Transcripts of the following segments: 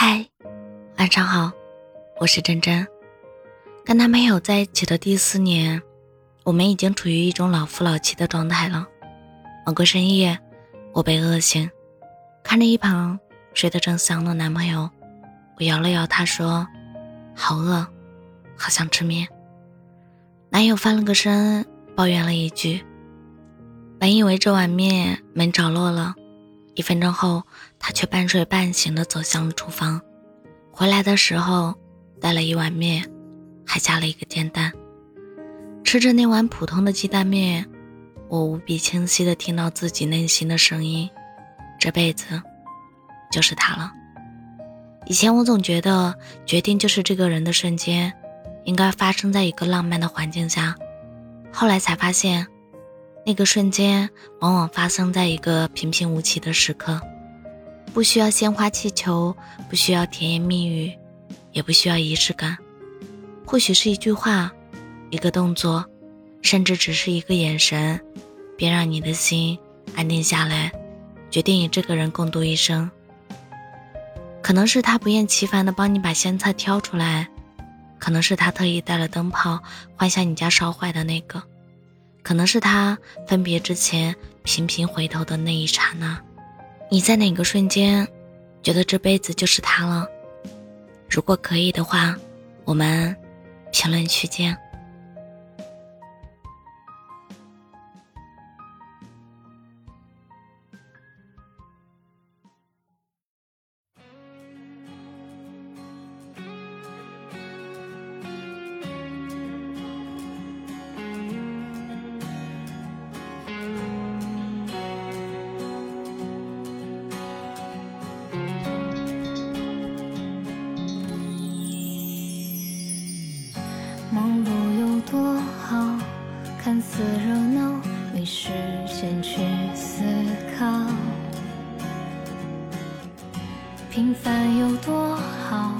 嗨，晚上好，我是真真。跟男朋友在一起的第四年，我们已经处于一种老夫老妻的状态了。某个深夜，我被饿醒，看着一旁睡得正香的男朋友，我摇了摇他，说：“好饿，好想吃面。”男友翻了个身，抱怨了一句。本以为这碗面没着落了，一分钟后，他却半睡半醒地走向了厨房。回来的时候，带了一碗面，还加了一个煎蛋。吃着那碗普通的鸡蛋面，我无比清晰地听到自己内心的声音：这辈子就是他了。以前我总觉得，决定就是这个人的瞬间，应该发生在一个浪漫的环境下。后来才发现。那个瞬间，往往发生在一个平平无奇的时刻，不需要鲜花气球，不需要甜言蜜语，也不需要仪式感。或许是一句话，一个动作，甚至只是一个眼神，便让你的心安定下来，决定与这个人共度一生。可能是他不厌其烦地帮你把鲜菜挑出来，可能是他特意带了灯泡换下你家烧坏的那个。可能是他分别之前频频回头的那一刹那，你在哪个瞬间觉得这辈子就是他了？如果可以的话，我们评论区见。看似热闹，没时间去思考。平凡有多好，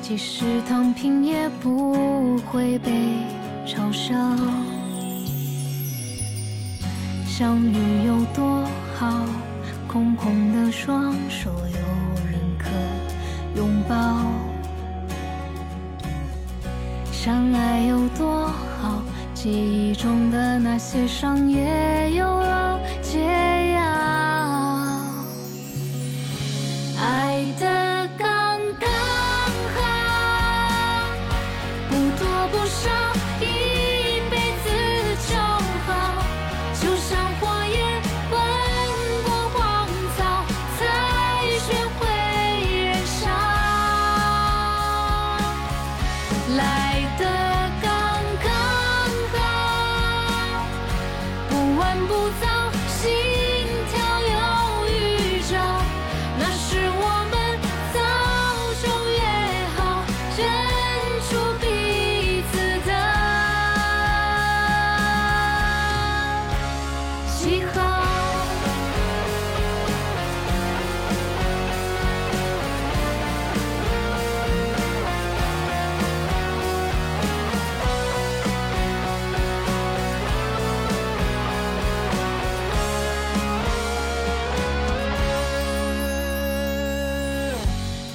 即使躺平也不会被嘲笑。相遇有多好，空空的双手有人可拥抱。相爱有多好，记忆中的那些伤也有了解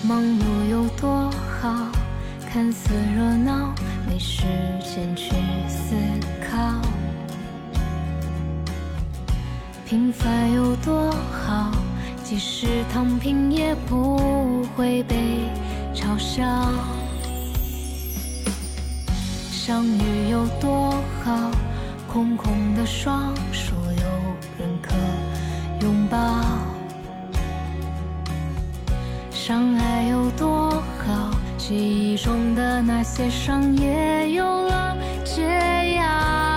忙碌有多好，看似热闹，没时间去思考。平凡有多好，即使躺平也不会被嘲笑。相遇有多好，空空的双手记忆中的那些伤也有了解药。